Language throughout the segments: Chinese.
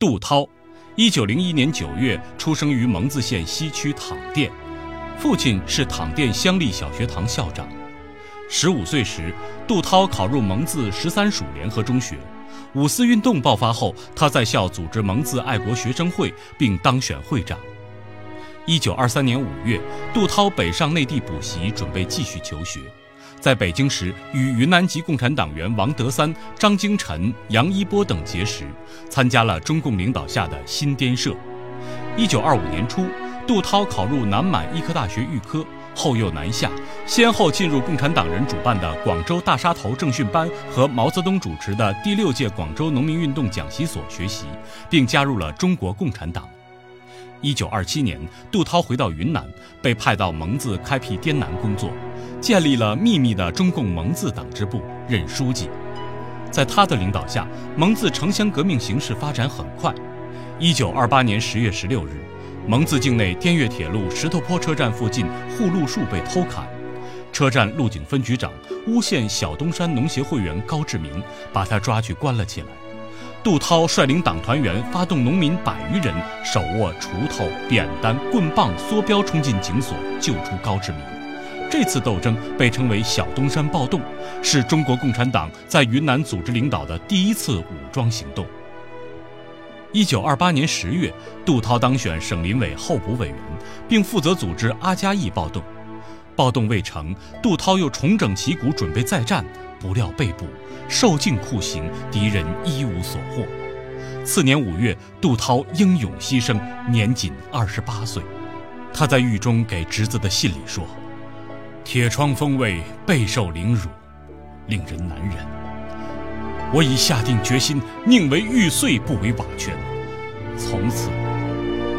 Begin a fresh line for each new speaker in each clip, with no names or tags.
杜涛，一九零一年九月出生于蒙自县西区躺店，父亲是躺店乡立小学堂校长。十五岁时，杜涛考入蒙自十三属联合中学。五四运动爆发后，他在校组织蒙自爱国学生会，并当选会长。一九二三年五月，杜涛北上内地补习，准备继续求学。在北京时，与云南籍共产党员王德三、张经臣、杨一波等结识，参加了中共领导下的新滇社。一九二五年初，杜涛考入南满医科大学预科，后又南下，先后进入共产党人主办的广州大沙头政训班和毛泽东主持的第六届广州农民运动讲习所学习，并加入了中国共产党。一九二七年，杜涛回到云南，被派到蒙自开辟滇南工作，建立了秘密的中共蒙自党支部，任书记。在他的领导下，蒙自城乡革命形势发展很快。一九二八年十月十六日，蒙自境内滇越铁路石头坡车站附近护路树被偷砍，车站路警分局长诬陷小东山农协会员高志明，把他抓去关了起来。杜涛率领党团员发动农民百余人，手握锄头、扁担、棍棒、梭镖冲进警所，救出高志明。这次斗争被称为“小东山暴动”，是中国共产党在云南组织领导的第一次武装行动。一九二八年十月，杜涛当选省林委候补委员，并负责组织阿加义暴动。暴动未成，杜涛又重整旗鼓，准备再战。不料被捕，受尽酷刑，敌人一无所获。次年五月，杜涛英勇牺牲，年仅二十八岁。他在狱中给侄子的信里说：“铁窗风味备受凌辱，令人难忍。我已下定决心，宁为玉碎，不为瓦全。从此，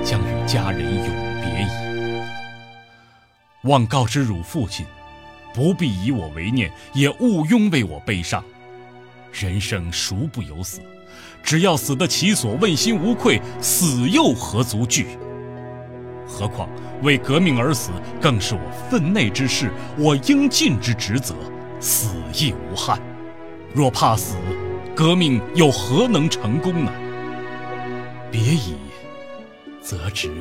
将与家人永别矣。望告知汝父亲。”不必以我为念，也毋庸为我悲伤。人生孰不有死？只要死得其所，问心无愧，死又何足惧？何况为革命而死，更是我分内之事，我应尽之职责。死亦无憾。若怕死，革命又何能成功呢？别已，则之。